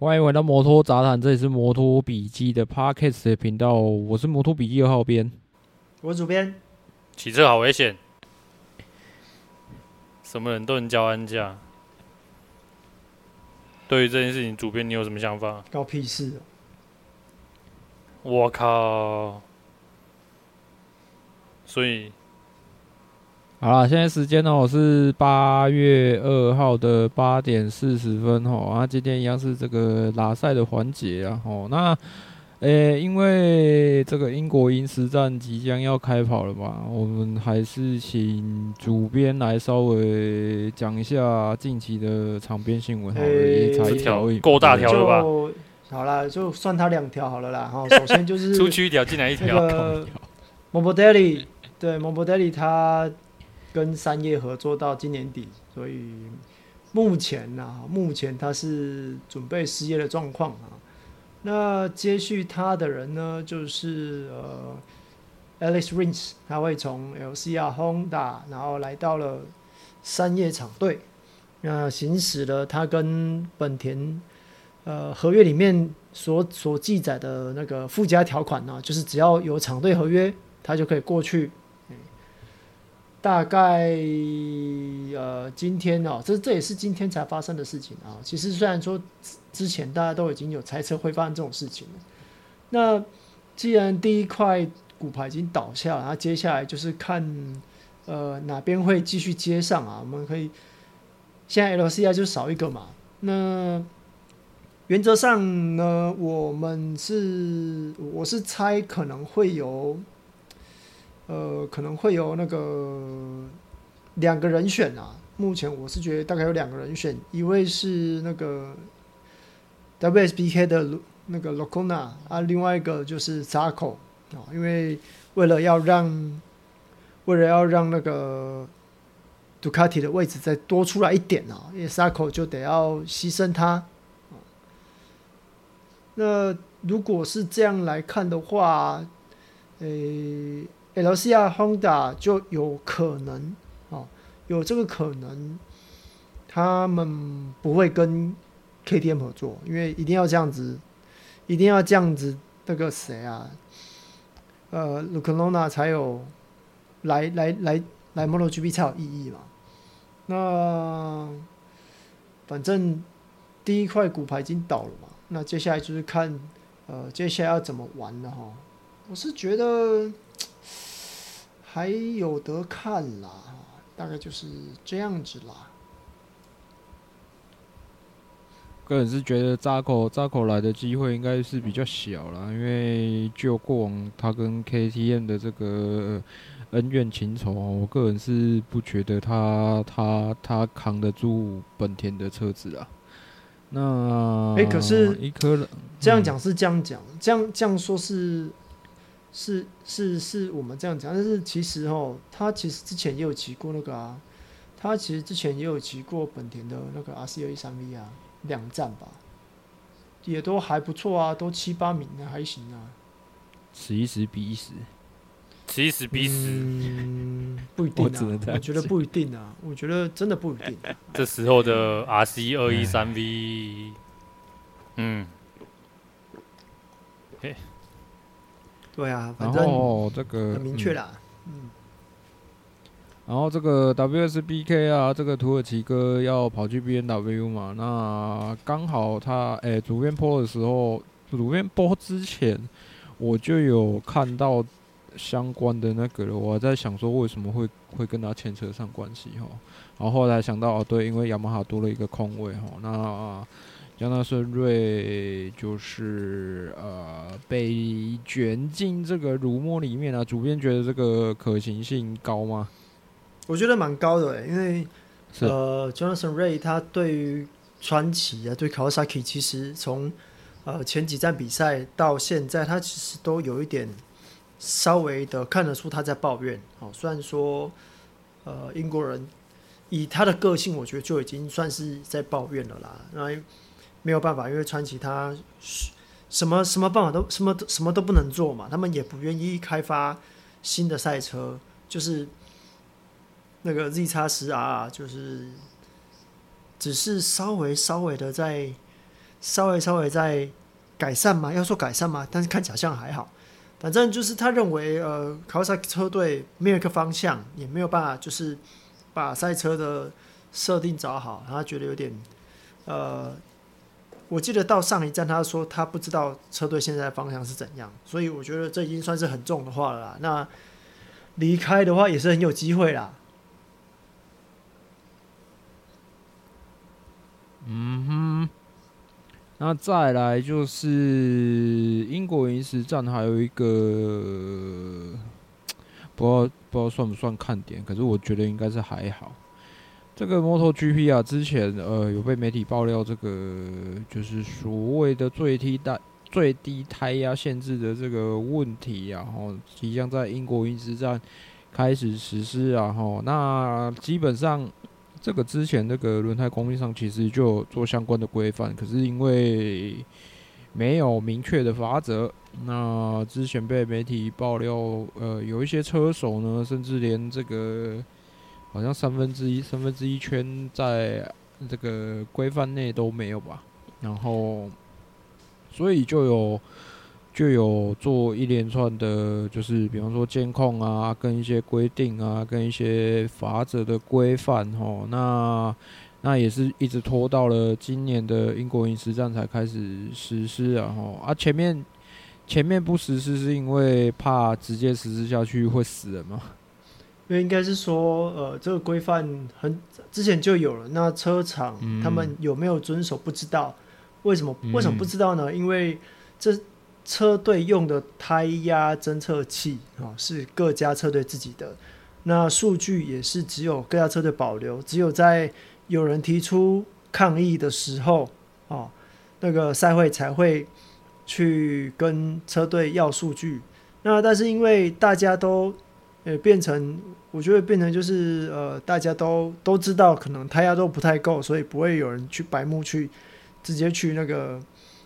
欢迎回到摩托杂谈，这里是摩托笔记的 Podcast 的频道，我是摩托笔记二号编，我是主编。骑车好危险，什么人都能叫安驾。对于这件事情，主编你有什么想法？搞屁事！我靠！所以。好了，现在时间呢？我是八月二号的八点四十分哦，啊，今天一样是这个拉赛的环节啊，哦，那，诶、欸，因为这个英国银石站即将要开跑了嘛，我们还是请主编来稍微讲一下近期的场边新闻好了，也才一条，够大条了吧？好了，就算他两条好了啦。哈，首先就是 出去一条，进来一条。Morbidelli 对 Morbidelli 他。跟三叶合作到今年底，所以目前呢、啊，目前他是准备失业的状况啊。那接续他的人呢，就是呃，Alex Rins，他会从 LCR Honda，然后来到了三叶厂队，那行使了他跟本田呃合约里面所所记载的那个附加条款呢、就是只要有厂队合约，他就可以过去。大概呃，今天哦，这这也是今天才发生的事情啊。其实虽然说之前大家都已经有猜测会发生这种事情了，那既然第一块骨牌已经倒下了，那接下来就是看呃哪边会继续接上啊。我们可以现在 LCI 就少一个嘛。那原则上呢，我们是我是猜可能会有。呃，可能会有那个两个人选啊。目前我是觉得大概有两个人选，一位是那个 WSBK 的那个 Locona 啊，另外一个就是 Zarco 啊。因为为了要让，为了要让那个杜卡迪的位置再多出来一点啊，因为 Zarco 就得要牺牲他。那如果是这样来看的话，诶。LCR Honda 就有可能，哦，有这个可能，他们不会跟 KTM 合作，因为一定要这样子，一定要这样子，那个谁啊，呃，Luca Lona 才有来来来来 MotoGP 才有意义嘛。那反正第一块骨牌已经倒了嘛，那接下来就是看，呃，接下来要怎么玩了哈。我是觉得。还有得看啦，大概就是这样子啦。个人是觉得扎口扎口来的机会应该是比较小啦，因为就过往他跟 KTM 的这个恩怨情仇，我个人是不觉得他他他扛得住本田的车子啊。那哎、欸，可是一颗这样讲是这样讲，这样这样说是。是是是我们这样讲，但是其实哦，他其实之前也有骑过那个啊，他其实之前也有骑过本田的那个 R C 二一三 V 啊，两站吧，也都还不错啊，都七八名的还行啊。此一时彼一时，此一时彼一时，嗯，不一定啊，我，我觉得不一定啊，我觉得真的不一定啊。这时候的 R C 二一三 V，嗯，嘿。对啊，反正这个很明确啦。嗯，然后这个 WSBK 啊，这个土耳其哥要跑去 BNW 嘛，那刚好他诶，主编播的时候，主编播之前我就有看到相关的那个了，我还在想说为什么会会跟他牵扯上关系哈，然后后来想到哦，对，因为雅马哈多了一个空位哈，那。江纳顺瑞就是呃被卷进这个辱没里面啊，主编觉得这个可行性高吗？我觉得蛮高的，因为呃，Jonathan Ray 他对于川崎啊，对 Kawasaki，其实从呃前几站比赛到现在，他其实都有一点稍微的看得出他在抱怨。哦，虽然说呃英国人以他的个性，我觉得就已经算是在抱怨了啦。那没有办法，因为川崎他什么什么办法都什么什么都不能做嘛，他们也不愿意开发新的赛车，就是那个 Z 叉十 R，就是。只是稍微稍微的在稍微稍微在改善嘛，要说改善嘛，但是看起来像还好。反正就是他认为，呃，卡瓦萨奇车队没有一个方向，也没有办法，就是把赛车的设定找好。他觉得有点，呃，我记得到上一站他说他不知道车队现在的方向是怎样，所以我觉得这已经算是很重的话了啦。那离开的话也是很有机会啦。嗯哼，那再来就是英国银石站，还有一个不知道不知道算不算看点，可是我觉得应该是还好。这个 MotoGP 啊，之前呃有被媒体爆料，这个就是所谓的最低胎最低胎压限制的这个问题啊，然后即将在英国银石站开始实施啊，哈，那基本上。这个之前那个轮胎工艺上其实就做相关的规范，可是因为没有明确的法则，那之前被媒体爆料，呃，有一些车手呢，甚至连这个好像三分之一三分之一圈在这个规范内都没有吧，然后所以就有。就有做一连串的，就是比方说监控啊，跟一些规定啊，跟一些法则的规范哦，那那也是一直拖到了今年的英国饮食站才开始实施啊齁，啊前面前面不实施是因为怕直接实施下去会死人吗？因为应该是说，呃，这个规范很之前就有了，那车厂他们有没有遵守不知道，为什么为什么不知道呢？因为这。车队用的胎压侦测器啊，是各家车队自己的。那数据也是只有各家车队保留，只有在有人提出抗议的时候，啊，那个赛会才会去跟车队要数据。那但是因为大家都呃变成，我觉得变成就是呃大家都都知道可能胎压都不太够，所以不会有人去白目去直接去那个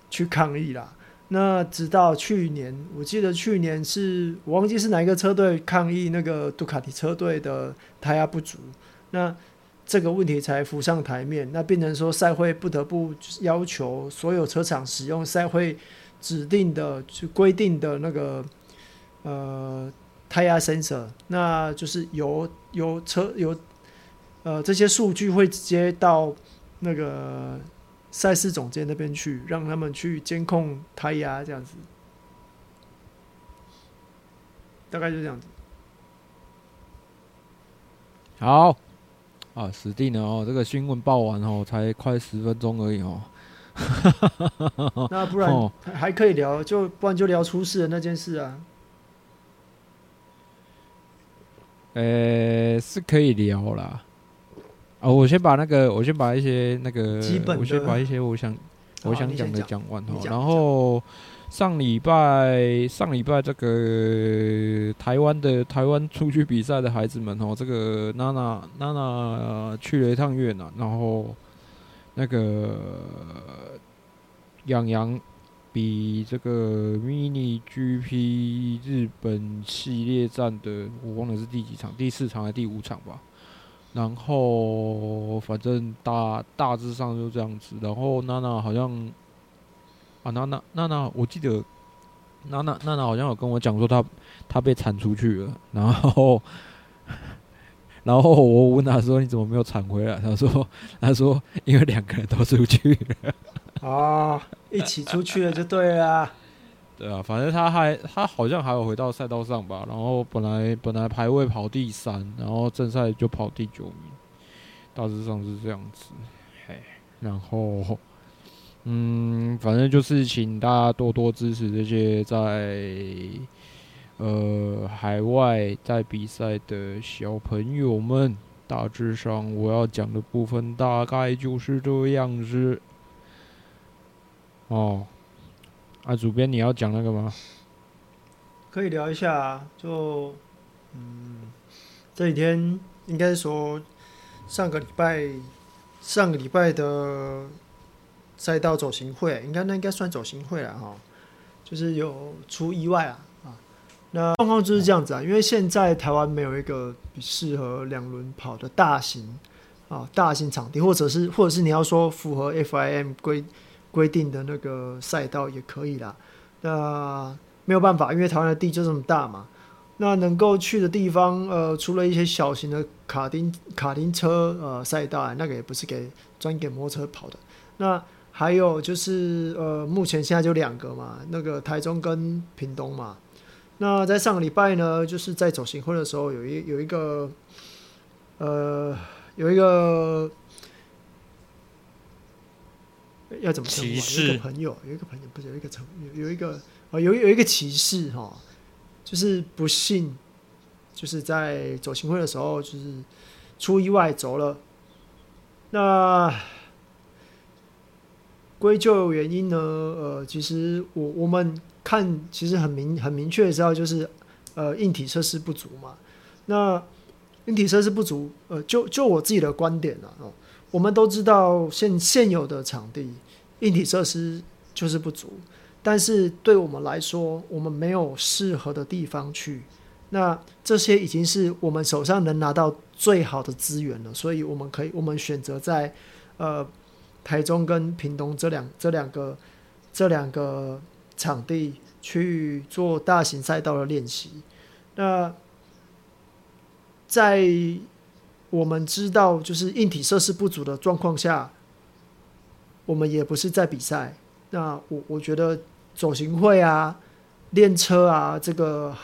去抗议啦。那直到去年，我记得去年是我忘记是哪一个车队抗议那个杜卡迪车队的胎压不足，那这个问题才浮上台面，那变成说赛会不得不要求所有车厂使用赛会指定的去规定的那个呃胎压 sensor，那就是由由车由呃这些数据会直接到那个。赛事总监那边去，让他们去监控胎压，这样子，大概就这样子。好，啊，死定了哦！这个新闻报完哦，才快十分钟而已哦。那不然还可以聊，就不然就聊出事的那件事啊。呃、欸，是可以聊啦。啊，我先把那个，我先把一些那个，我先把一些我想我想讲的讲完哦。然后上礼拜上礼拜这个台湾的台湾出去比赛的孩子们哦，这个娜娜娜娜去了一趟越南，然后那个洋洋比这个 Mini GP 日本系列战的，我忘了是第几场，第四场还是第五场吧。然后反正大大致上就这样子。然后娜娜好像啊，娜娜娜娜，我记得娜娜娜娜好像有跟我讲说她她被铲出去了。然后 然后我问她说，你怎么没有铲回来？她说她说因为两个人都出去了。哦，一起出去了就对了。对啊，反正他还他好像还有回到赛道上吧，然后本来本来排位跑第三，然后正赛就跑第九名，大致上是这样子。嘿，然后嗯，反正就是请大家多多支持这些在呃海外在比赛的小朋友们，大致上我要讲的部分大概就是这样子。哦，啊，主编你要讲那个吗？可以聊一下啊，就嗯，这几天应该说上个礼拜上个礼拜的赛道走行会，应该那应该算走行会了哈，就是有出意外啊。那状况就是这样子啊，因为现在台湾没有一个适合两轮跑的大型啊大型场地，或者是或者是你要说符合 FIM 规规定的那个赛道也可以啦。那没有办法，因为台湾的地就这么大嘛。那能够去的地方，呃，除了一些小型的卡丁卡丁车呃赛道啊，那个也不是给专给摩托车跑的。那还有就是呃，目前现在就两个嘛，那个台中跟屏东嘛。那在上个礼拜呢，就是在走行会的时候，有一有一个，呃，有一个要怎么说？有一个朋友，有一个朋友，不是有一个成有有一个啊有有一个歧视哈，就是不幸，就是在走行会的时候，就是出意外走了。那归咎原因呢？呃，其实我我们。看，其实很明很明确的知道，就是，呃，硬体设施不足嘛。那硬体设施不足，呃，就就我自己的观点了哦。我们都知道现现有的场地硬体设施就是不足，但是对我们来说，我们没有适合的地方去。那这些已经是我们手上能拿到最好的资源了，所以我们可以我们选择在呃台中跟屏东这两这两个这两个。场地去做大型赛道的练习。那在我们知道就是硬体设施不足的状况下，我们也不是在比赛。那我我觉得走行会啊、练车啊，这个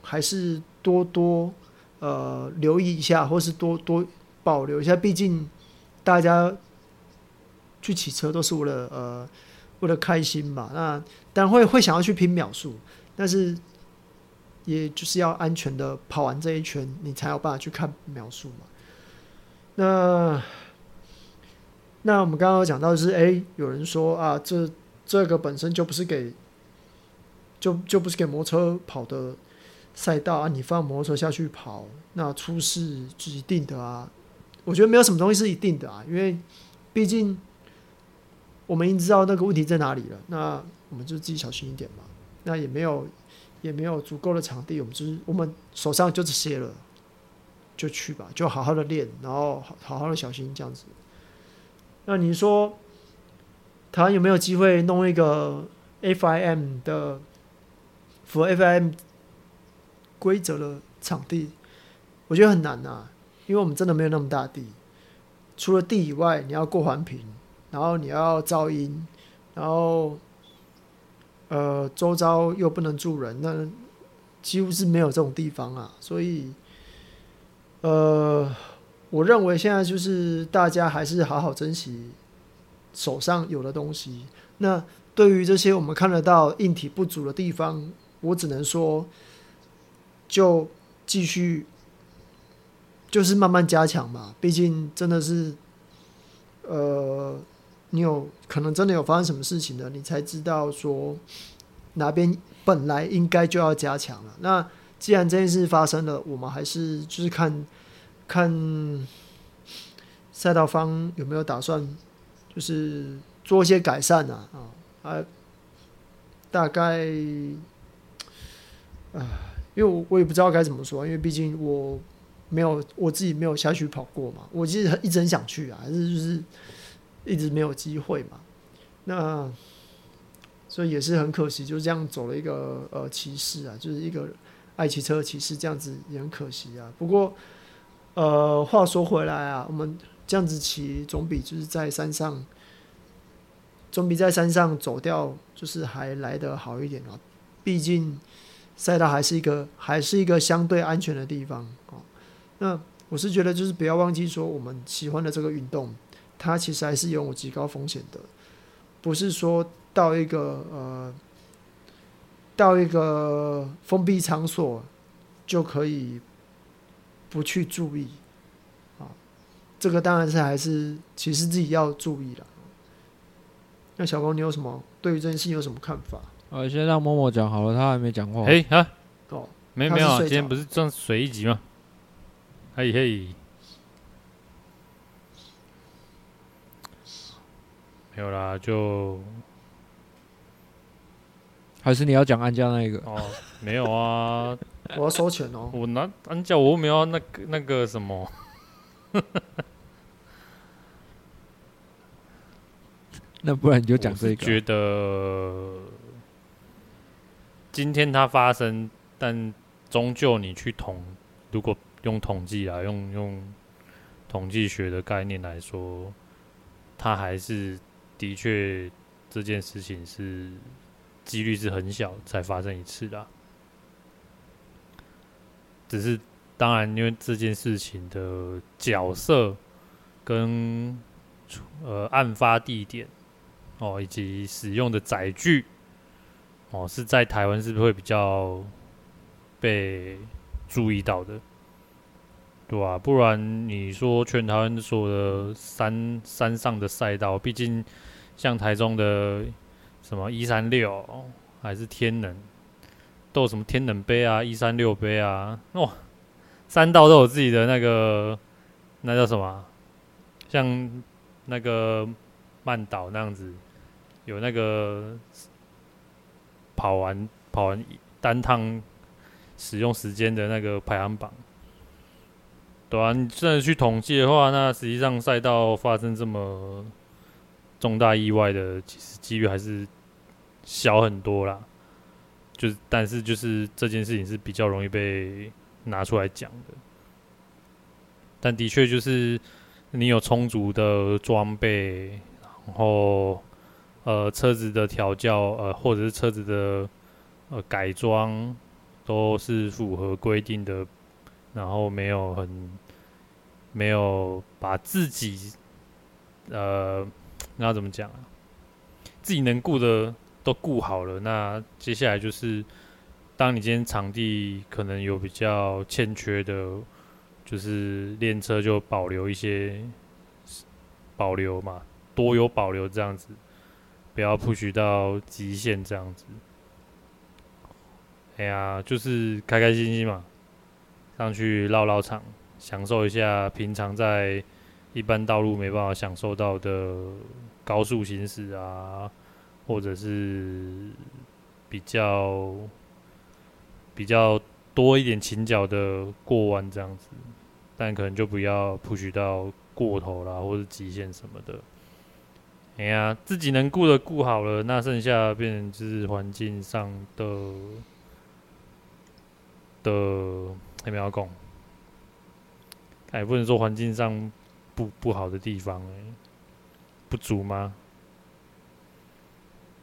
还是多多呃留意一下，或是多多保留一下。毕竟大家去骑车都是为了呃。为了开心嘛，那当然会会想要去拼秒数，但是也就是要安全的跑完这一圈，你才有办法去看描述嘛。那那我们刚刚讲到的是，哎、有人说啊，这这个本身就不是给就就不是给摩托车跑的赛道啊，你放摩托车下去跑，那出事是一定的啊。我觉得没有什么东西是一定的啊，因为毕竟。我们已经知道那个问题在哪里了，那我们就自己小心一点嘛。那也没有，也没有足够的场地，我们就是我们手上就这些了，就去吧，就好好的练，然后好好好的小心这样子。那你说，台湾有没有机会弄一个 FIM 的符合 FIM 规则的场地？我觉得很难呐，因为我们真的没有那么大地，除了地以外，你要过环评。然后你要噪音，然后，呃，周遭又不能住人，那几乎是没有这种地方啊。所以，呃，我认为现在就是大家还是好好珍惜手上有的东西。那对于这些我们看得到硬体不足的地方，我只能说，就继续，就是慢慢加强嘛。毕竟真的是，呃。你有可能真的有发生什么事情的，你才知道说哪边本来应该就要加强了。那既然这件事发生了，我们还是就是看看赛道方有没有打算，就是做一些改善啊啊啊！大概啊，因为我我也不知道该怎么说，因为毕竟我没有我自己没有下去跑过嘛，我其实一直很想去啊，还是就是。一直没有机会嘛，那所以也是很可惜，就这样走了一个呃骑士啊，就是一个爱骑车的骑士，这样子也很可惜啊。不过呃，话说回来啊，我们这样子骑总比就是在山上，总比在山上走掉就是还来得好一点啊。毕竟赛道还是一个还是一个相对安全的地方哦。那我是觉得就是不要忘记说我们喜欢的这个运动。它其实还是拥有极高风险的，不是说到一个呃，到一个封闭场所就可以不去注意。这个当然是还是其实自己要注意了。那小光，你有什么对于这件事情有什么看法？呃，先让默默讲好了，他还没讲话。嘿啊，哦，没没有今天不是正随一集吗？嘿嘿，有啦，就还是你要讲安家那一个？哦，没有啊，我要收钱哦。我拿安家我又没有那个那个什么，那不然你就讲这个。觉得今天它发生，但终究你去统，如果用统计啊，用用统计学的概念来说，它还是的确这件事情是几率是很小才发生一次的。只是当然，因为这件事情的角色跟呃案发地点哦，以及使用的载具哦，是在台湾是不是会比较被注意到的？对啊，不然你说全台湾所有的山山上的赛道，毕竟像台中的什么一三六还是天能，都有什么天能杯啊、一三六杯啊，哇，三道都有自己的那个那叫什么？像那个曼岛那样子，有那个跑完跑完单趟使用时间的那个排行榜。对啊，你真的去统计的话，那实际上赛道发生这么重大意外的，其实几率还是小很多啦。就是，但是就是这件事情是比较容易被拿出来讲的。但的确就是你有充足的装备，然后呃车子的调教，呃或者是车子的呃改装，都是符合规定的。然后没有很没有把自己呃，那怎么讲啊？自己能顾的都顾好了，那接下来就是，当你今天场地可能有比较欠缺的，就是练车就保留一些保留嘛，多有保留这样子，不要 push 到极限这样子。哎呀，就是开开心心嘛。上去绕绕场，享受一下平常在一般道路没办法享受到的高速行驶啊，或者是比较比较多一点倾角的过弯这样子，但可能就不要 push 到过头啦，或者极限什么的。哎呀，自己能顾的顾好了，那剩下变成就是环境上的的。还没有讲，哎，不能说环境上不不好的地方，哎，不足吗？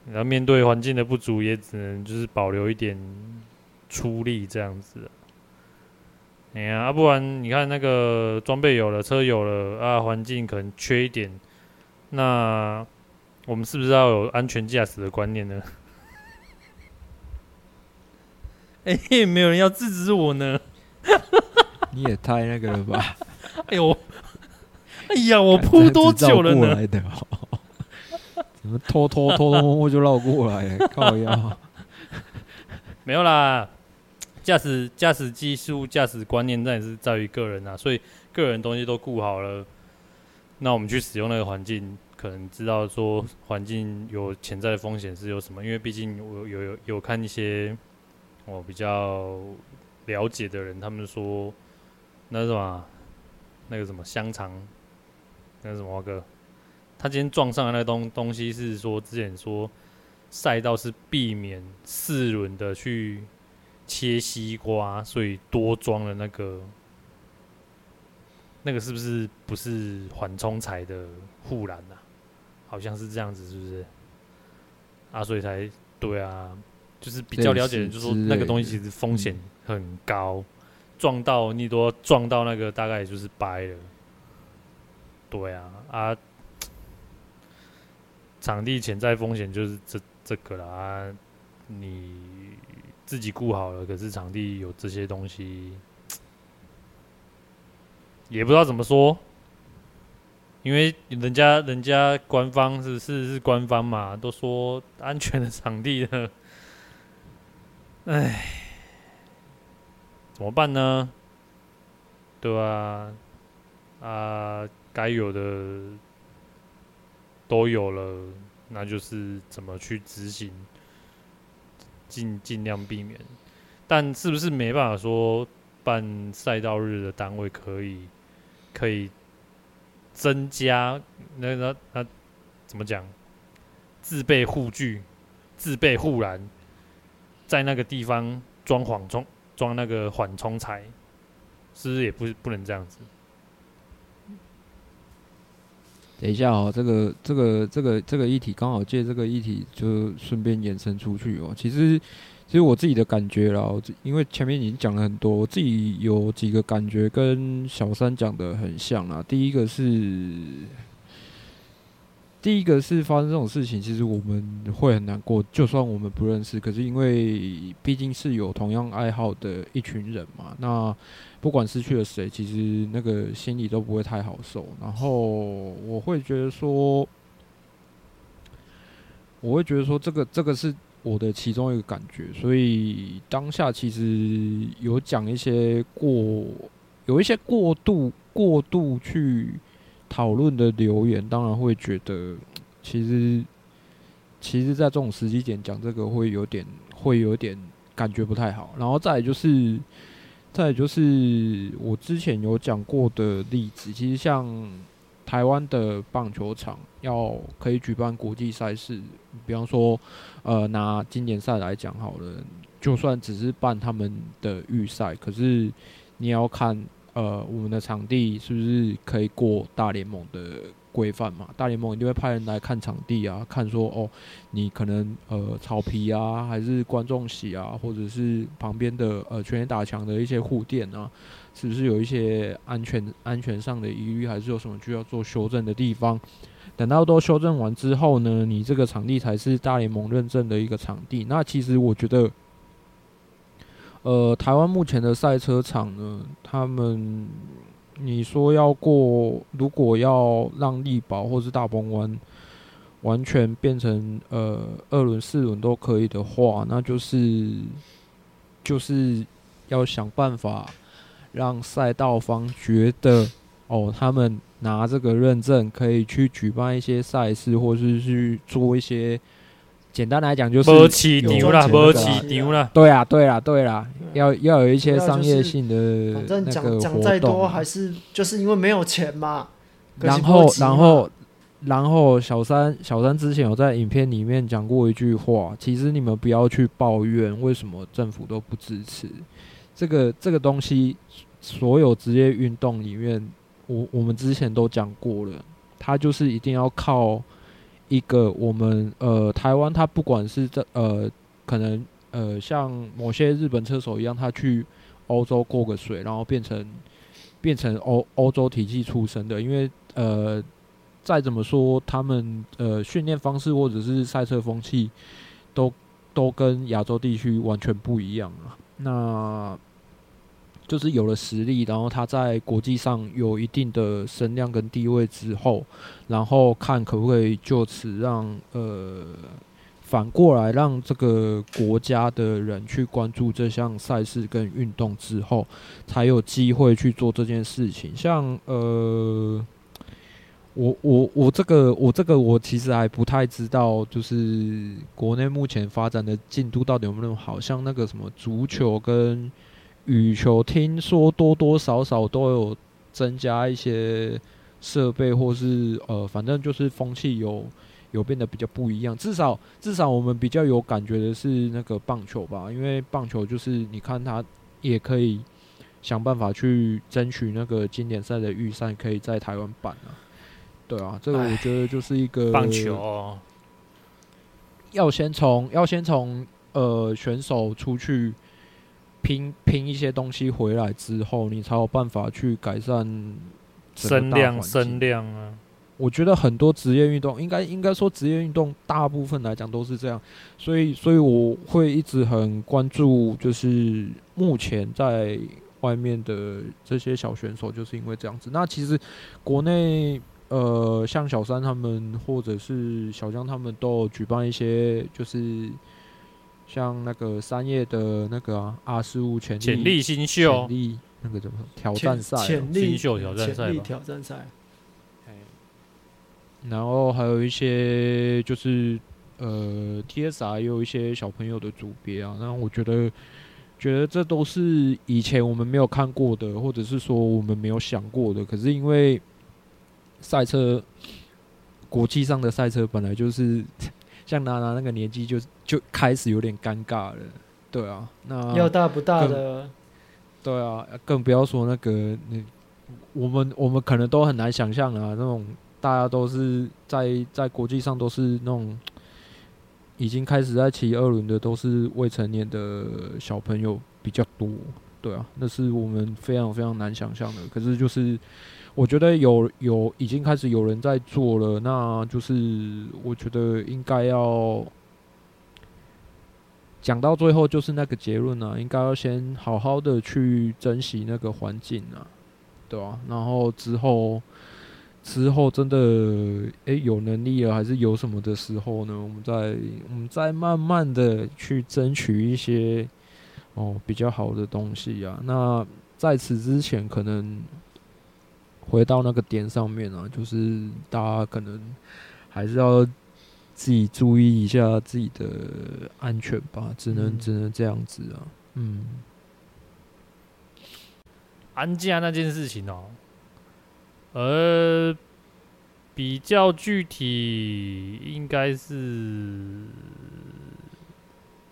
然后面对环境的不足，也只能就是保留一点出力这样子。哎呀，啊，不然你看那个装备有了，车有了啊，环境可能缺一点，那我们是不是要有安全驾驶的观念呢？哎，没有人要制止我呢。你也太那个了吧！哎呦，哎呀，我铺多久了呢？来的喔、怎么偷偷偷偷摸摸就绕过来？靠腰！没有啦，驾驶驾驶技术、驾驶观念，那也是在于个人啊。所以个人东西都顾好了，那我们去使用那个环境，可能知道说环境有潜在的风险是有什么。因为毕竟我有有有看一些我比较。了解的人，他们说那是什么，那个什么香肠，那个什么哥，他今天撞上的那个东东西是说之前说赛道是避免四轮的去切西瓜，所以多装了那个那个是不是不是缓冲材的护栏啊？好像是这样子，是不是？啊，所以才对啊，就是比较了解就说那个东西其实风险。很高，撞到你都撞到那个，大概也就是掰了。对啊，啊，场地潜在风险就是这这个啦。啊，你自己顾好了，可是场地有这些东西，也不知道怎么说。因为人家人家官方是是是官方嘛，都说安全的场地了，哎，怎么办呢？对吧？啊，该有的都有了，那就是怎么去执行，尽尽量避免。但是不是没办法说办赛道日的单位可以可以增加那那那怎么讲？自备护具，自备护栏，在那个地方装缓冲，装那个缓冲材，是不是也不不能这样子？等一下哦，这个这个这个这个议题刚好借这个议题就顺便延伸出去哦。其实，其实我自己的感觉啦，因为前面已经讲了很多，我自己有几个感觉跟小三讲的很像啊。第一个是。第一个是发生这种事情，其实我们会很难过。就算我们不认识，可是因为毕竟是有同样爱好的一群人嘛，那不管失去了谁，其实那个心里都不会太好受。然后我会觉得说，我会觉得说，这个这个是我的其中一个感觉。所以当下其实有讲一些过，有一些过度过度去。讨论的留言当然会觉得，其实，其实，在这种时机点讲这个会有点，会有点感觉不太好。然后再就是，再就是我之前有讲过的例子，其实像台湾的棒球场要可以举办国际赛事，比方说，呃，拿经典赛来讲好了，就算只是办他们的预赛，可是你要看。呃，我们的场地是不是可以过大联盟的规范嘛？大联盟一定会派人来看场地啊，看说哦，你可能呃草皮啊，还是观众席啊，或者是旁边的呃全垒打墙的一些护垫啊，是不是有一些安全安全上的疑虑，还是有什么需要做修正的地方？等到都修正完之后呢，你这个场地才是大联盟认证的一个场地。那其实我觉得。呃，台湾目前的赛车场呢，他们你说要过，如果要让力宝或是大鹏湾完全变成呃二轮、四轮都可以的话，那就是就是要想办法让赛道方觉得哦，他们拿这个认证可以去举办一些赛事，或是去做一些。简单来讲就是有起牛了，没起牛了。对啊，对啊，对啦，要要有一些商业性的反正讲讲再多还是就是因为没有钱嘛。然后，然后，然后小三小三之前有在影片里面讲过一句话，其实你们不要去抱怨为什么政府都不支持这个这个东西。所有职业运动里面，我我们之前都讲过了，它就是一定要靠。一个我们呃台湾，他不管是在呃可能呃像某些日本车手一样，他去欧洲过个水，然后变成变成欧欧洲体系出身的，因为呃再怎么说，他们呃训练方式或者是赛车风气都都跟亚洲地区完全不一样啊。那就是有了实力，然后他在国际上有一定的声量跟地位之后，然后看可不可以就此让呃反过来让这个国家的人去关注这项赛事跟运动之后，才有机会去做这件事情。像呃，我我我这个我这个我其实还不太知道，就是国内目前发展的进度到底有没有好，像那个什么足球跟。羽球听说多多少少都有增加一些设备，或是呃，反正就是风气有有变得比较不一样。至少至少我们比较有感觉的是那个棒球吧，因为棒球就是你看它也可以想办法去争取那个经典赛的预赛，可以在台湾办啊。对啊，这个我觉得就是一个棒球要先从要先从呃选手出去。拼拼一些东西回来之后，你才有办法去改善声量。声量啊，我觉得很多职业运动，应该应该说职业运动大部分来讲都是这样，所以所以我会一直很关注，就是目前在外面的这些小选手，就是因为这样子。那其实国内呃，像小三他们或者是小江他们都有举办一些，就是像那个三叶的那个啊阿十五潜力潜力新秀，潜力那个怎么挑战赛、啊？潜力新秀挑战赛，挑战赛。然后还有一些就是呃，TSR 也有一些小朋友的组别啊。那我觉得，觉得这都是以前我们没有看过的，或者是说我们没有想过的。可是因为赛车，国际上的赛车本来就是像娜娜那个年纪就就开始有点尴尬了，对啊，那要大不大的，对啊，更不要说那个那我们我们可能都很难想象啊，那种大家都是在在国际上都是那种已经开始在骑二轮的，都是未成年的小朋友比较多，对啊，那是我们非常非常难想象的，可是就是。我觉得有有已经开始有人在做了，那就是我觉得应该要讲到最后就是那个结论啊，应该要先好好的去珍惜那个环境啊，对吧？然后之后之后真的诶、有能力了还是有什么的时候呢，我们再我们再慢慢的去争取一些哦比较好的东西啊。那在此之前可能。回到那个点上面啊，就是大家可能还是要自己注意一下自己的安全吧，只能、嗯、只能这样子啊。嗯，安家那件事情哦，呃，比较具体应该是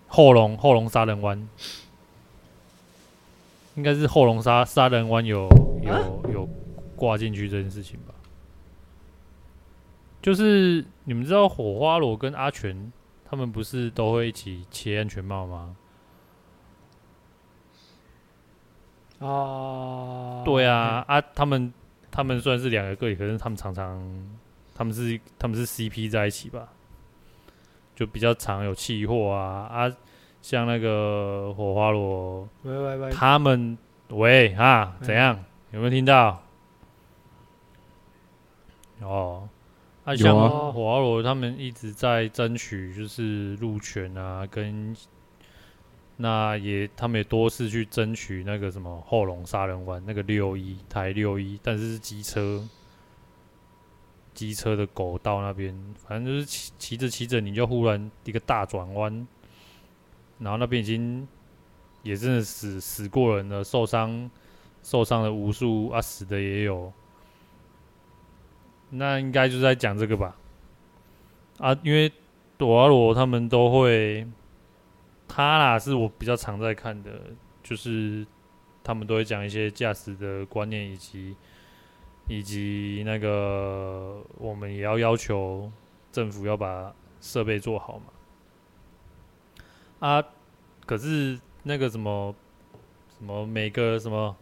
后龙后龙杀人湾，应该是后龙杀杀人湾有有、啊、有。挂进去这件事情吧，就是你们知道火花罗跟阿全他们不是都会一起切安全帽吗？啊，对啊，啊，他们他们虽然是两个个体，可是他们常常他们是他们是 CP 在一起吧，就比较常有气货啊啊，像那个火花罗，喂喂喂，他们喂啊，怎样？有没有听到？哦，啊，像火花罗他们一直在争取，就是路权啊，跟那也他们也多次去争取那个什么后龙杀人丸那个六一台六一，但是是机车，机车的狗道那边，反正就是骑骑着骑着你就忽然一个大转弯，然后那边已经也真的死死过人了，受伤受伤的无数啊，死的也有。那应该就在讲这个吧，啊，因为朵阿罗他们都会，他啦是我比较常在看的，就是他们都会讲一些驾驶的观念，以及以及那个我们也要要求政府要把设备做好嘛，啊，可是那个什么什么每个什么。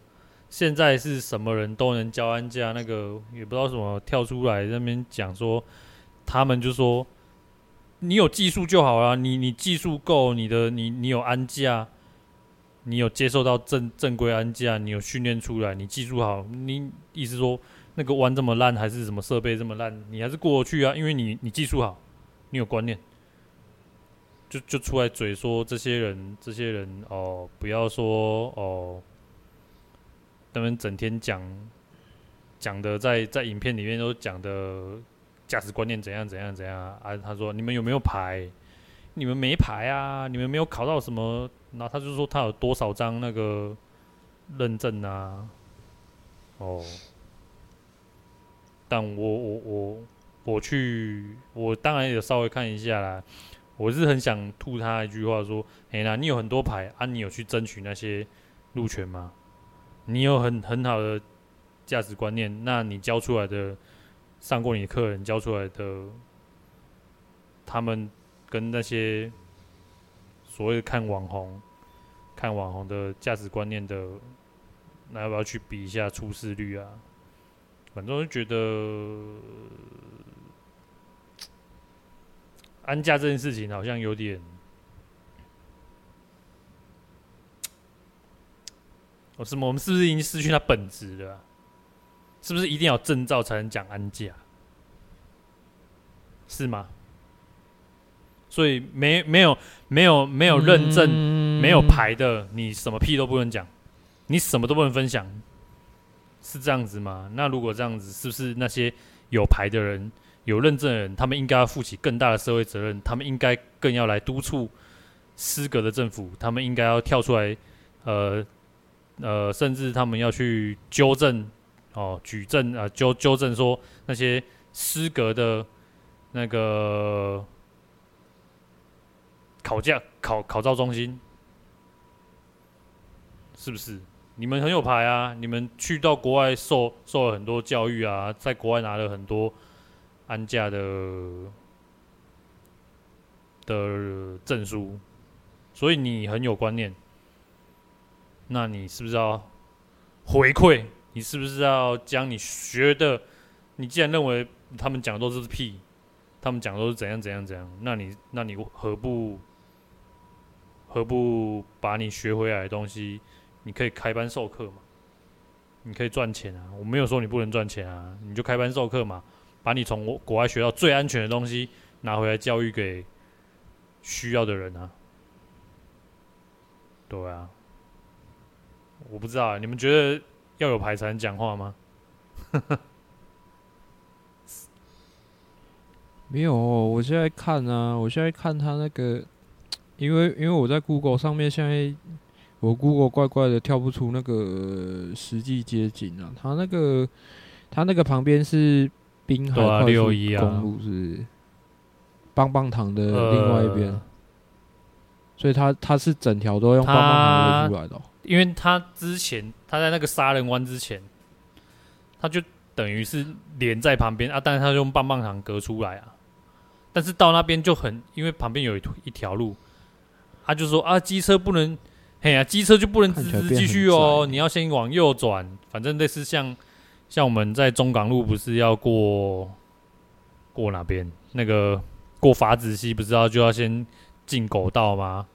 现在是什么人都能教安驾，那个也不知道什么跳出来那边讲说，他们就说你有技术就好了，你你技术够，你的你你有安驾，你有接受到正正规安驾，你有训练出来，你技术好，你意思说那个弯这么烂还是什么设备这么烂，你还是过去啊，因为你你技术好，你有观念，就就出来嘴说这些人这些人哦，不要说哦。他们整天讲讲的在，在影片里面都讲的价值观念怎样怎样怎样啊？他说你们有没有牌？你们没牌啊？你们没有考到什么？然后他就说他有多少张那个认证啊？哦，但我我我我去，我当然也稍微看一下啦。我是很想吐他一句话说：哎呀，你有很多牌啊，你有去争取那些路权吗？你有很很好的价值观念，那你教出来的上过你的客人教出来的，他们跟那些所谓的看网红、看网红的价值观念的，那要不要去比一下出事率啊？反正我觉得安驾这件事情好像有点。哦，什么？我们是不是已经失去它本质了？是不是一定要证照才能讲安驾？是吗？所以没没有没有没有认证、嗯、没有牌的，你什么屁都不能讲，你什么都不能分享，是这样子吗？那如果这样子，是不是那些有牌的人、有认证的人，他们应该要负起更大的社会责任？他们应该更要来督促失格的政府？他们应该要跳出来，呃呃，甚至他们要去纠正哦，举证啊，纠纠正说那些失格的那个。考驾考考照中心是不是？你们很有牌啊！你们去到国外受受了很多教育啊，在国外拿了很多安驾的的证书，所以你很有观念。那你是不是要回馈？你是不是要将你学的？你既然认为他们讲的都是屁，他们讲的都是怎样怎样怎样，那你那你何不？何不把你学回来的东西，你可以开班授课嘛？你可以赚钱啊！我没有说你不能赚钱啊，你就开班授课嘛，把你从国外学到最安全的东西拿回来教育给需要的人啊。对啊，我不知道啊，你们觉得要有牌才能讲话吗？没有，我现在看啊，我现在看他那个。因为因为我在 Google 上面，现在我 Google 怪怪的跳不出那个实际街景啊。他那个他那个旁边是滨海快速公路，是棒棒糖的另外一边，所以它它是整条都用棒棒糖围出来的。因为它之前它在那个杀人湾之前，它就等于是连在旁边啊，但是它用棒棒糖隔出来啊。但是到那边就很，因为旁边有一一条路。他就说啊，机车不能，嘿呀、啊，机车就不能直直继续哦，你要先往右转。反正类似像，像我们在中港路不是要过过哪边？那个过法子溪不知道就要先进狗道吗？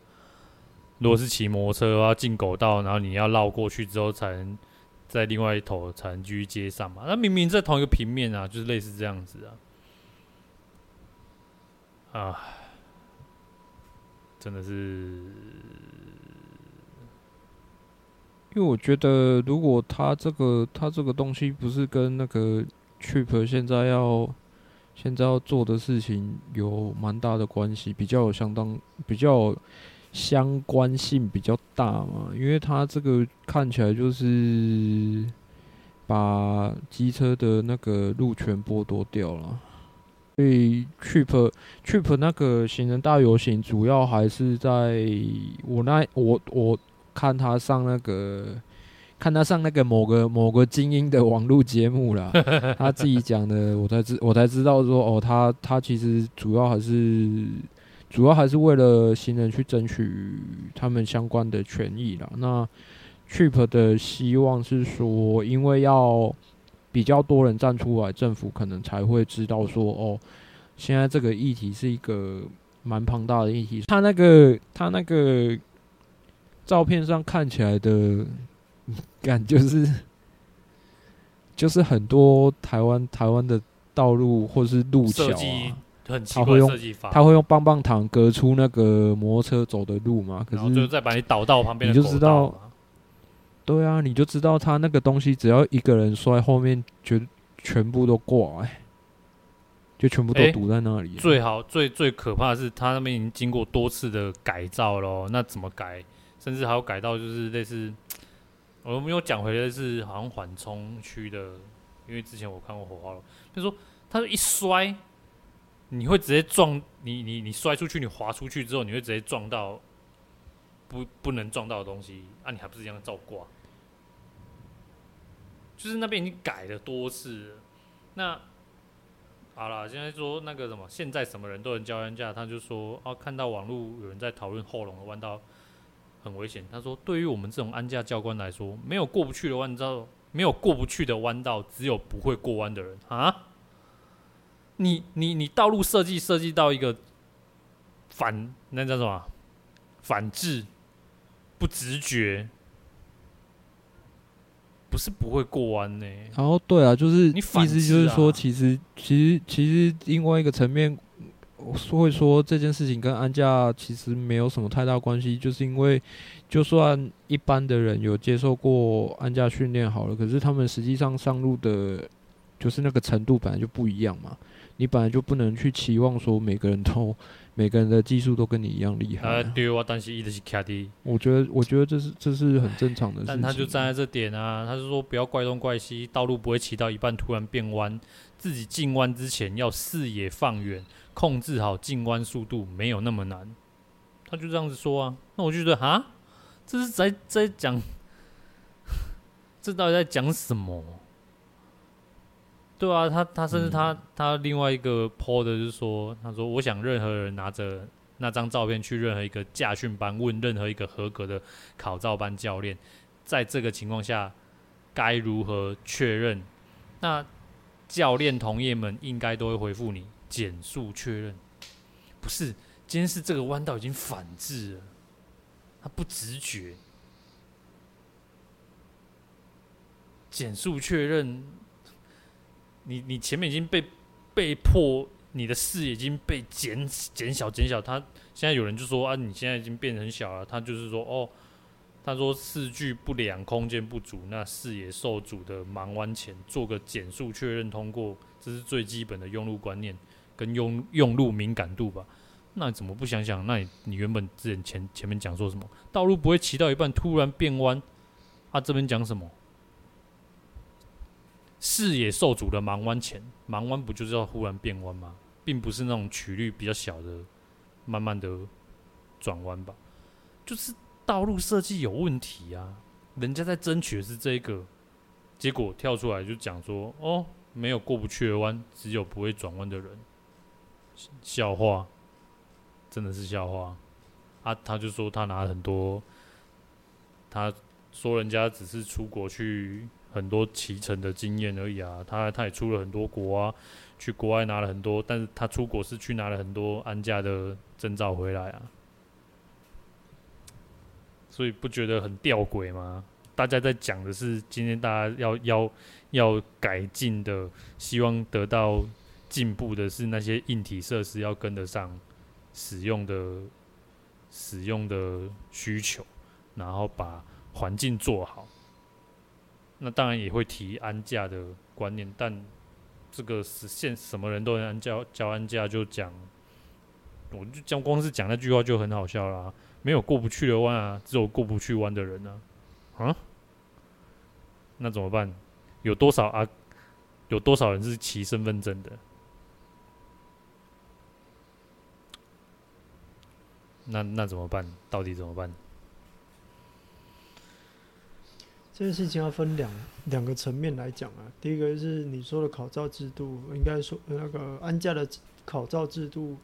如果是骑摩托车的话，进狗道，然后你要绕过去之后，才能在另外一头才能继续接上嘛。那明明在同一个平面啊，就是类似这样子啊，啊。真的是，因为我觉得，如果他这个他这个东西不是跟那个 Cheap 现在要现在要做的事情有蛮大的关系，比较有相当比较相关性比较大嘛，因为他这个看起来就是把机车的那个路权剥夺掉了。所以，Cheap Cheap 那个行人大游行，主要还是在我那我我看他上那个看他上那个某个某个精英的网络节目啦，他自己讲的，我才知我才知道说哦，他他其实主要还是主要还是为了行人去争取他们相关的权益啦。那 Cheap 的希望是说，因为要。比较多人站出来，政府可能才会知道说，哦，现在这个议题是一个蛮庞大的议题。他那个他那个照片上看起来的 感就是，就是很多台湾台湾的道路或是路桥啊，他会用他会用棒棒糖隔出那个摩托车走的路嘛？可是就再把你导到旁边，你就知道。对啊，你就知道他那个东西，只要一个人摔，后面全全部都挂，哎，就全部都堵在那里。最好最最可怕的是，他那边已经经过多次的改造了，那怎么改？甚至还有改到就是类似，我们又讲回来是好像缓冲区的，因为之前我看过火花了，就说他一摔，你会直接撞你你你摔出去，你滑出去之后，你会直接撞到不不能撞到的东西，啊，你还不是一样照挂？就是那边已经改了多次，那好了，现在说那个什么，现在什么人都能交冤家，他就说哦，看到网络有人在讨论后龙的弯道很危险，他说对于我们这种安驾教官来说，没有过不去的弯道，没有过不去的弯道，只有不会过弯的人啊！你你你道路设计设计到一个反那叫什么反制不直觉。不不是不会过弯呢。然后对啊，就是你反、啊、意思就是说，其实其实其实另外一个层面，会说这件事情跟安驾其实没有什么太大关系，就是因为就算一般的人有接受过安驾训练好了，可是他们实际上上路的，就是那个程度本来就不一样嘛。你本来就不能去期望说每个人都每个人的技术都跟你一样厉害啊。啊，对啊，但是一直是卡的。我觉得，我觉得这是这是很正常的事情。但他就站在这点啊，他就说不要怪东怪西，道路不会骑到一半突然变弯，自己进弯之前要视野放远，控制好进弯速度，没有那么难。他就这样子说啊，那我就觉得啊，这是在在讲，这到底在讲什么？对啊，他他甚至他、嗯、他另外一个 po 的就是说，他说我想任何人拿着那张照片去任何一个驾训班问任何一个合格的考照班教练，在这个情况下该如何确认？那教练同业们应该都会回复你减速确认。不是，今天是这个弯道已经反制了，他不直觉，减速确认。你你前面已经被被迫，你的视野已经被减减小减小。他现在有人就说啊，你现在已经变很小了。他就是说哦，他说视距不良、空间不足，那视野受阻的盲弯前做个减速确认通过，这是最基本的用路观念跟用用路敏感度吧？那你怎么不想想？那你你原本之前前前面讲说什么？道路不会骑到一半突然变弯，啊这边讲什么？视野受阻的盲弯前，盲弯不就是要忽然变弯吗？并不是那种曲率比较小的，慢慢的转弯吧。就是道路设计有问题啊！人家在争取的是这个，结果跳出来就讲说：“哦，没有过不去的弯，只有不会转弯的人。”笑话，真的是笑话。啊，他就说他拿了很多，他说人家只是出国去。很多骑乘的经验而已啊，他他也出了很多国啊，去国外拿了很多，但是他出国是去拿了很多安驾的证照回来啊，所以不觉得很吊诡吗？大家在讲的是今天大家要要要改进的，希望得到进步的是那些硬体设施要跟得上使用的使用的需求，然后把环境做好。那当然也会提安驾的观念，但这个实现什么人都能安交交安驾就讲，我就讲光是讲那句话就很好笑啦。没有过不去的弯啊，只有过不去弯的人啊，啊？那怎么办？有多少啊？有多少人是骑身份证的？那那怎么办？到底怎么办？这件事情要分两两个层面来讲啊。第一个是你说的考照制度，应该说那个安驾的考照制度，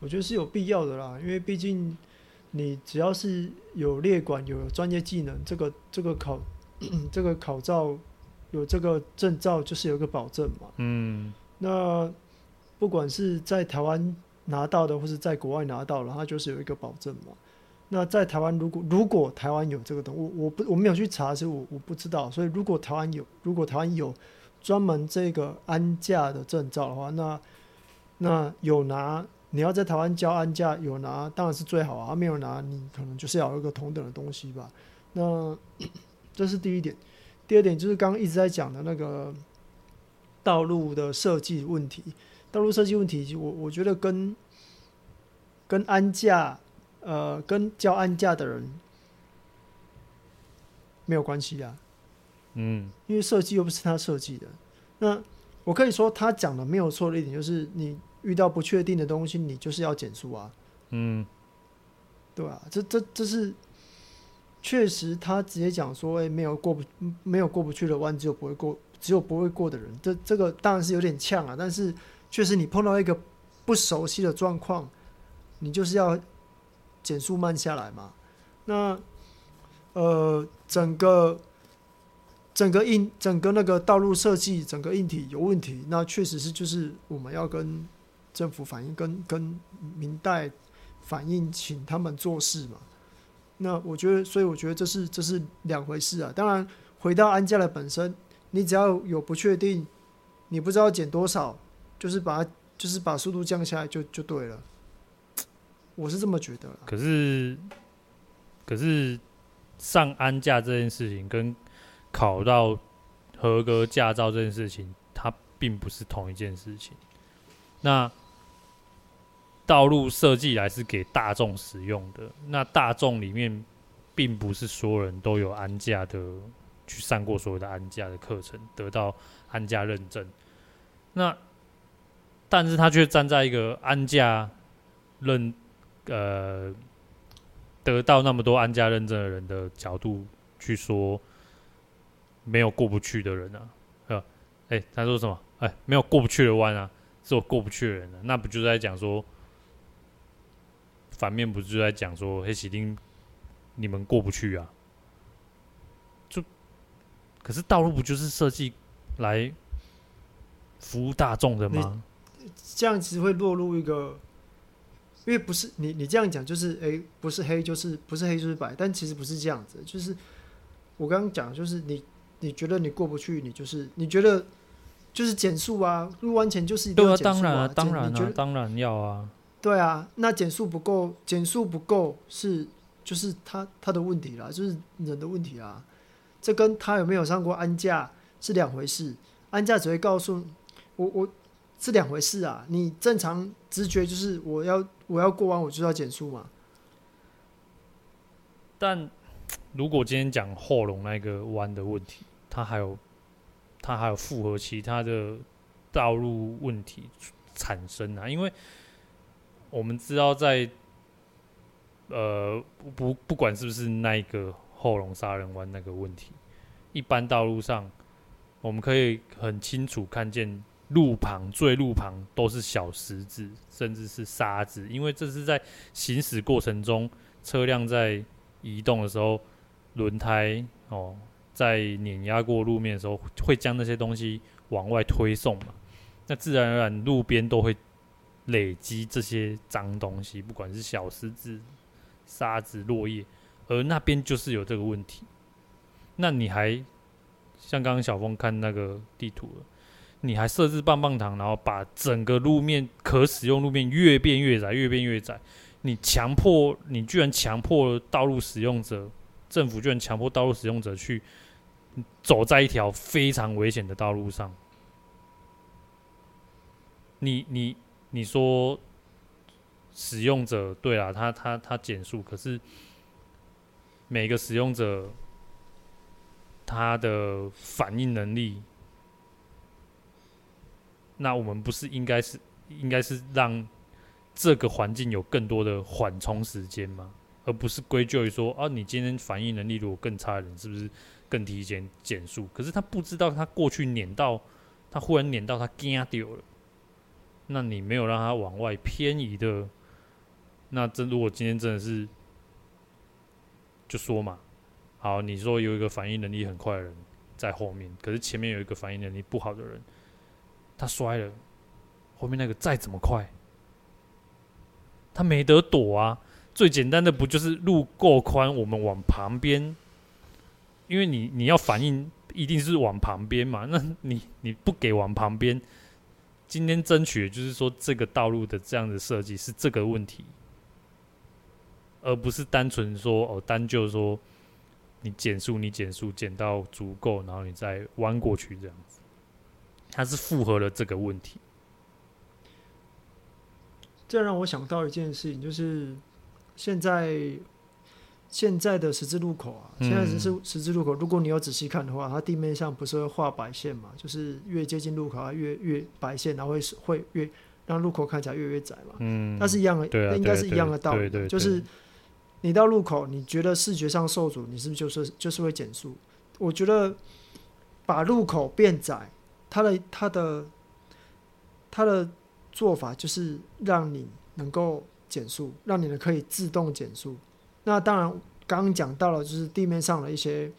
我觉得是有必要的啦。因为毕竟你只要是有列管、有专业技能，这个这个考 这个考照有这个证照，就是有个保证嘛。嗯。那不管是在台湾拿到的，或是在国外拿到了，它就是有一个保证嘛。那在台湾，如果如果台湾有这个东西，我我不我没有去查，所以我我不知道。所以如果台湾有，如果台湾有专门这个安驾的证照的话，那那有拿，你要在台湾交安驾有拿，当然是最好啊。没有拿，你可能就是要有一个同等的东西吧。那 这是第一点。第二点就是刚刚一直在讲的那个道路的设计问题。道路设计问题，我我觉得跟跟安驾。呃，跟教安驾的人没有关系啊，嗯，因为设计又不是他设计的。那我可以说他讲的没有错的一点就是，你遇到不确定的东西，你就是要减速啊，嗯，对啊？这这这是确实，他直接讲说，哎，没有过不没有过不去的弯，只有不会过，只有不会过的人。这这个当然是有点呛啊，但是确实你碰到一个不熟悉的状况，你就是要。减速慢下来嘛？那呃，整个整个硬整个那个道路设计，整个硬体有问题，那确实是就是我们要跟政府反映，跟跟民代反映，请他们做事嘛。那我觉得，所以我觉得这是这是两回事啊。当然回到安家的本身，你只要有不确定，你不知道减多少，就是把就是把速度降下来就就对了。我是这么觉得。可是，可是上安驾这件事情跟考到合格驾照这件事情，它并不是同一件事情。那道路设计来是给大众使用的，那大众里面并不是所有人都有安驾的，去上过所有的安驾的课程，得到安驾认证。那，但是他却站在一个安驾认。呃，得到那么多安驾认证的人的角度去说，没有过不去的人啊，呃，哎、他说什么？哎、没有过不去的弯啊，是我过不去的人啊，那不就在讲说，反面不就在讲说，黑喜丁，你们过不去啊？就，可是道路不就是设计来服务大众的吗？这样其实会落入一个。因为不是你，你这样讲就是，诶、欸，不是黑就是不是黑就是白，但其实不是这样子，就是我刚刚讲，就是你你觉得你过不去，你就是你觉得就是减速啊，入弯前就是一定要减速啊，对啊，当然啊，当然啊，当然要啊，对啊，那减速不够，减速不够是就是他他的问题啦，就是人的问题啊，这跟他有没有上过安驾是两回事，安驾只会告诉我我。是两回事啊！你正常直觉就是我要我要过弯，我就要减速嘛。但如果今天讲后龙那个弯的问题，它还有它还有复合其他的道路问题产生啊，因为我们知道在呃不不管是不是那个后龙杀人弯那个问题，一般道路上我们可以很清楚看见。路旁、最路旁都是小石子，甚至是沙子，因为这是在行驶过程中，车辆在移动的时候，轮胎哦，在碾压过路面的时候，会将那些东西往外推送嘛。那自然而然，路边都会累积这些脏东西，不管是小石子、沙子、落叶，而那边就是有这个问题。那你还像刚刚小峰看那个地图了。你还设置棒棒糖，然后把整个路面可使用路面越变越窄，越变越窄。你强迫，你居然强迫道路使用者，政府居然强迫道路使用者去走在一条非常危险的道路上。你你你说使用者对啊，他他他减速，可是每个使用者他的反应能力。那我们不是应该是应该是让这个环境有更多的缓冲时间吗？而不是归咎于说，啊，你今天反应能力如果更差的人，是不是更提前减速？可是他不知道，他过去碾到，他忽然碾到他惊掉了。那你没有让他往外偏移的，那真如果今天真的是，就说嘛，好，你说有一个反应能力很快的人在后面，可是前面有一个反应能力不好的人。他摔了，后面那个再怎么快，他没得躲啊！最简单的不就是路够宽，我们往旁边，因为你你要反应一定是往旁边嘛。那你你不给往旁边，今天争取就是说这个道路的这样的设计是这个问题，而不是单纯说哦单就说你减速你减速减到足够，然后你再弯过去这样。它是符合了这个问题，这让我想到一件事情，就是现在现在的十字路口啊，现在十字十字路口，如果你有仔细看的话，它地面上不是会画白线嘛？就是越接近路口，它越越白线，然后会会越让路口看起来越越窄嘛。嗯，那是一样的，对啊，应该是一样的道理。就是你到路口，你觉得视觉上受阻，你是不是就是就是会减速？我觉得把路口变窄。他的他的他的做法就是让你能够减速，让你呢可以自动减速。那当然，刚刚讲到了，就是地面上的一些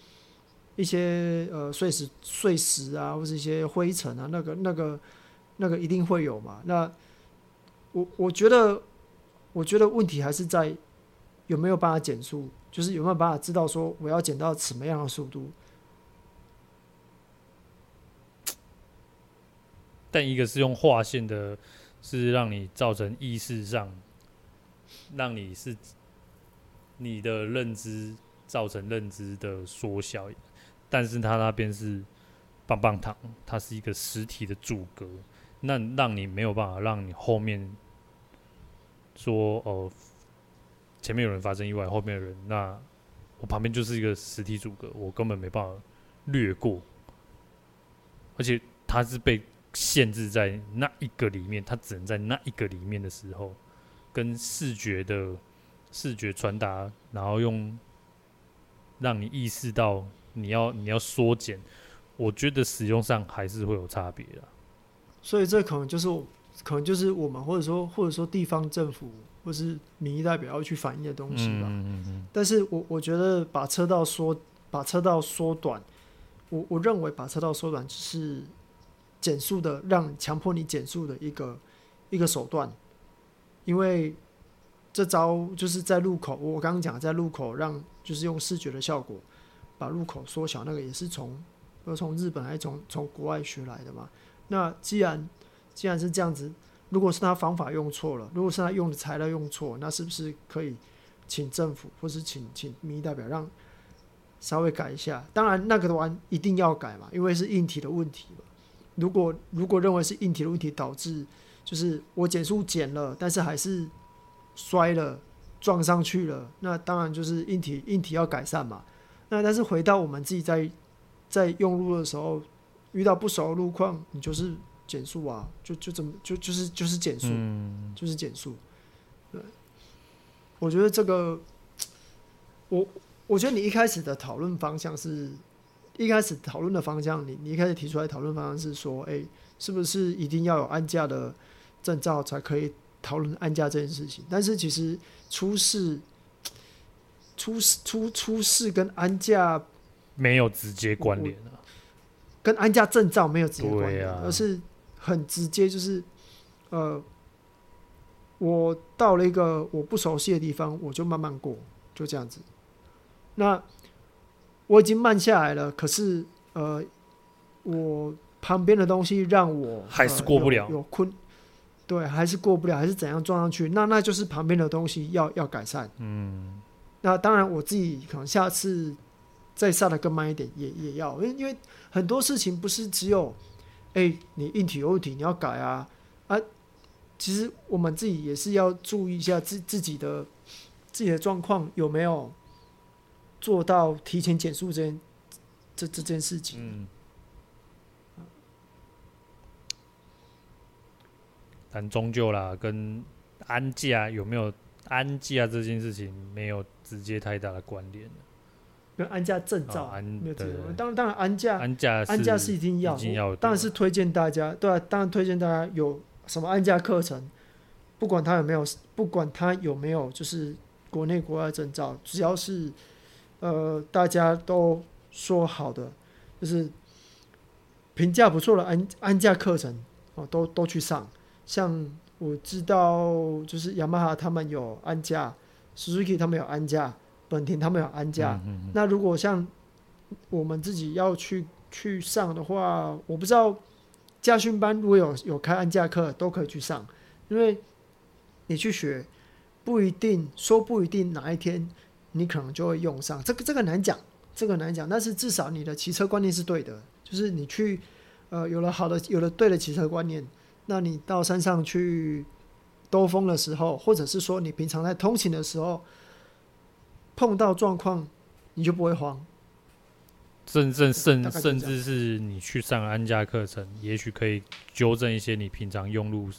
一些呃碎石碎石啊，或是一些灰尘啊，那个那个那个一定会有嘛。那我我觉得我觉得问题还是在有没有办法减速，就是有没有办法知道说我要减到什么样的速度。但一个是用划线的，是让你造成意识上，让你是你的认知造成认知的缩小，但是它那边是棒棒糖，它是一个实体的阻隔，那让你没有办法让你后面说哦，前面有人发生意外，后面的人，那我旁边就是一个实体阻隔，我根本没办法略过，而且它是被。限制在那一个里面，它只能在那一个里面的时候，跟视觉的视觉传达，然后用让你意识到你要你要缩减，我觉得使用上还是会有差别的。所以这可能就是可能就是我们或者说或者说地方政府或是民意代表要去反映的东西吧。嗯嗯嗯。但是我我觉得把车道缩把车道缩短，我我认为把车道缩短只是。减速的，让强迫你减速的一个一个手段，因为这招就是在路口，我刚刚讲在路口让就是用视觉的效果把路口缩小，那个也是从呃从日本还是从从国外学来的嘛。那既然既然是这样子，如果是他方法用错了，如果是他用的材料用错，那是不是可以请政府或是请请民意代表让稍微改一下？当然那个的话一定要改嘛，因为是硬体的问题嘛。如果如果认为是硬体的问题导致，就是我减速减了，但是还是摔了撞上去了，那当然就是硬体硬体要改善嘛。那但是回到我们自己在在用路的时候，遇到不熟的路况，你就是减速啊，就就怎么就就是就是减速，就是减速。对，我觉得这个，我我觉得你一开始的讨论方向是。一开始讨论的方向，你你一开始提出来讨论方向是说，哎、欸，是不是一定要有安驾的证照才可以讨论安驾这件事情？但是其实出事、出事、出出事跟安驾没有直接关联啊，跟安驾证照没有直接关联，啊、而是很直接，就是呃，我到了一个我不熟悉的地方，我就慢慢过，就这样子。那我已经慢下来了，可是呃，我旁边的东西让我还是过不了，呃、有，有困，对，还是过不了，还是怎样撞上去？那那就是旁边的东西要要改善。嗯，那当然我自己可能下次再刹的更慢一点也，也也要，因为因为很多事情不是只有，哎、欸，你硬体有问题你要改啊啊，其实我们自己也是要注意一下自自己的自己的状况有没有。做到提前减速这件这这件事情，嗯，但终究啦，跟安驾有没有安驾这件事情没有直接太大的关联。跟安驾证照没有直接。当然，当然安驾安驾安驾是一定要，要当然是推荐大家，对啊，当然推荐大家有什么安驾课程，不管他有没有，不管他有没有，就是国内国外证照，只要是。呃，大家都说好的，就是评价不错的安安驾课程哦，都都去上。像我知道，就是雅马哈他们有安驾，Suzuki 他们有安驾，本田他们有安驾。嗯嗯嗯。那如果像我们自己要去去上的话，我不知道驾训班如果有有开安驾课，都可以去上，因为你去学不一定说不一定哪一天。你可能就会用上这个，这个难讲，这个难讲。但是至少你的骑车观念是对的，就是你去，呃，有了好的，有了对的骑车观念，那你到山上去兜风的时候，或者是说你平常在通勤的时候碰到状况，你就不会慌。甚至甚甚至是你去上安驾课程，也许可以纠正一些你平常用路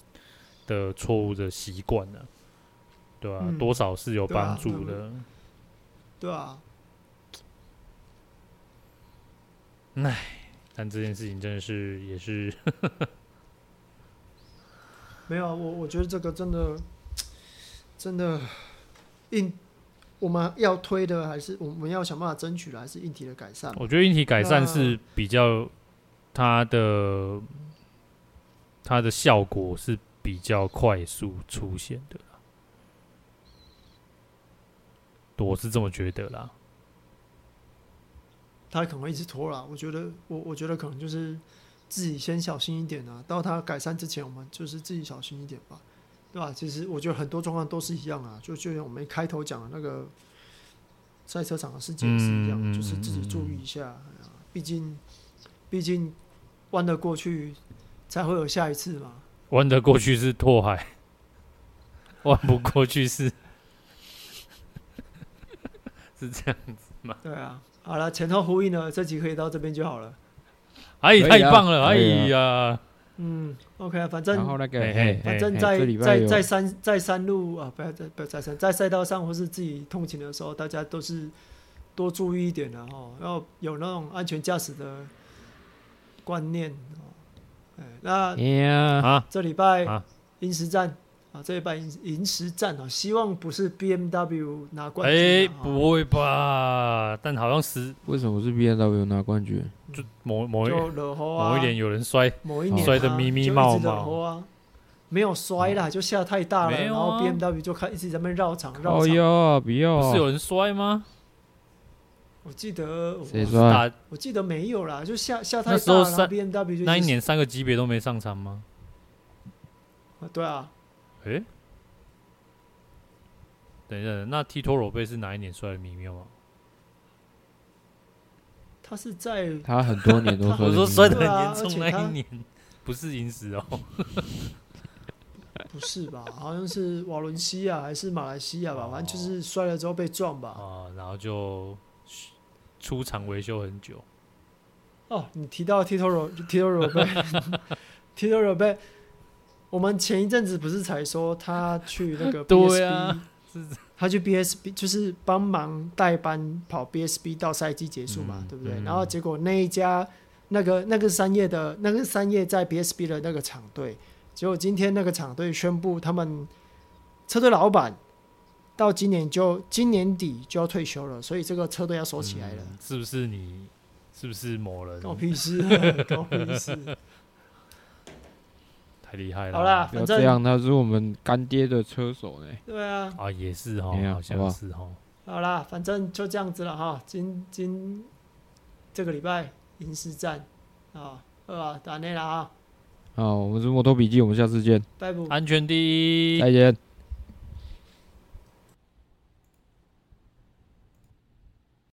的错误的习惯呢，对吧、啊？嗯、多少是有帮助的。对啊，唉，但这件事情真的是也是，没有我，我觉得这个真的真的硬，我们要推的还是我们要想办法争取的还是硬体的改善。我觉得硬体改善是比较它的它的效果是比较快速出现的。我是这么觉得啦，他可能会一直拖啦。我觉得，我我觉得可能就是自己先小心一点啊。到他改善之前，我们就是自己小心一点吧，对吧？其实我觉得很多状况都是一样啊，就就像我们开头讲的那个赛车场的事件也是一样，嗯就是自己注意一下。毕竟，毕竟弯得过去才会有下一次嘛。弯得过去是拓海，弯不过去是是这样子吗？对啊，好了，前后呼应了，这集可以到这边就好了。哎，太棒了！哎呀，嗯，OK，反正然后那个，嘿嘿嘿反正在在在山在山路啊，不要在不要在山，在赛道上或是自己通勤的时候，大家都是多注意一点的哦，要有那种安全驾驶的观念哦。哎，那啊，这礼拜啊银石站啊，这礼拜银银石站啊，希望不是 BMW 拿冠哎，军、啊。不会吧？但好像是为什么是 B M W 拿冠军？就某某一就惹祸啊，某一年有人摔，某一年、啊、摔的咪咪冒啊，没有摔啦，就下太大了，没有然后啊 BMW 就开一直在那边绕场绕哦场。哟，不要啊！不是有人摔吗？我记得我谁摔我记得没有啦，就下下太大，那时候三 BMW 那一年三个级别都没上场吗？啊对啊，诶，等一下，那 Tito 罗贝是哪一年摔的迷妙吗？他是在他很多年都 他我说摔的很严重那一年，不是银石哦。不是吧？好像是瓦伦西亚还是马来西亚吧？哦反正就是摔了之后被撞吧。啊，然后就出厂维修很久。哦，你提到 Tito Ro Tito Robe Tito Robe，我们前一阵子不是才说他去那个 BSB，对啊他去 BSB 就是帮忙代班跑 BSB 到赛季结束嘛，嗯对不对？嗯然后结果那一家那个那个三叶的那个三叶在 BSB 的那个厂队，结果今天那个厂队宣布他们车队老板到今年就今年底就要退休了，所以这个车队要收起来了。嗯是不是你？是不是某人？狗屁事，狗屁事。太厉害了。好啦，反正这样，他是我们干爹的车手呢。对啊，啊，也是哈好像是哈。好啦，反正就这样子了哈。今今这个礼拜银石站啊，二啊打内了啊，好，我们是摩托笔记，我们下次见，拜拜。安全第一。再见。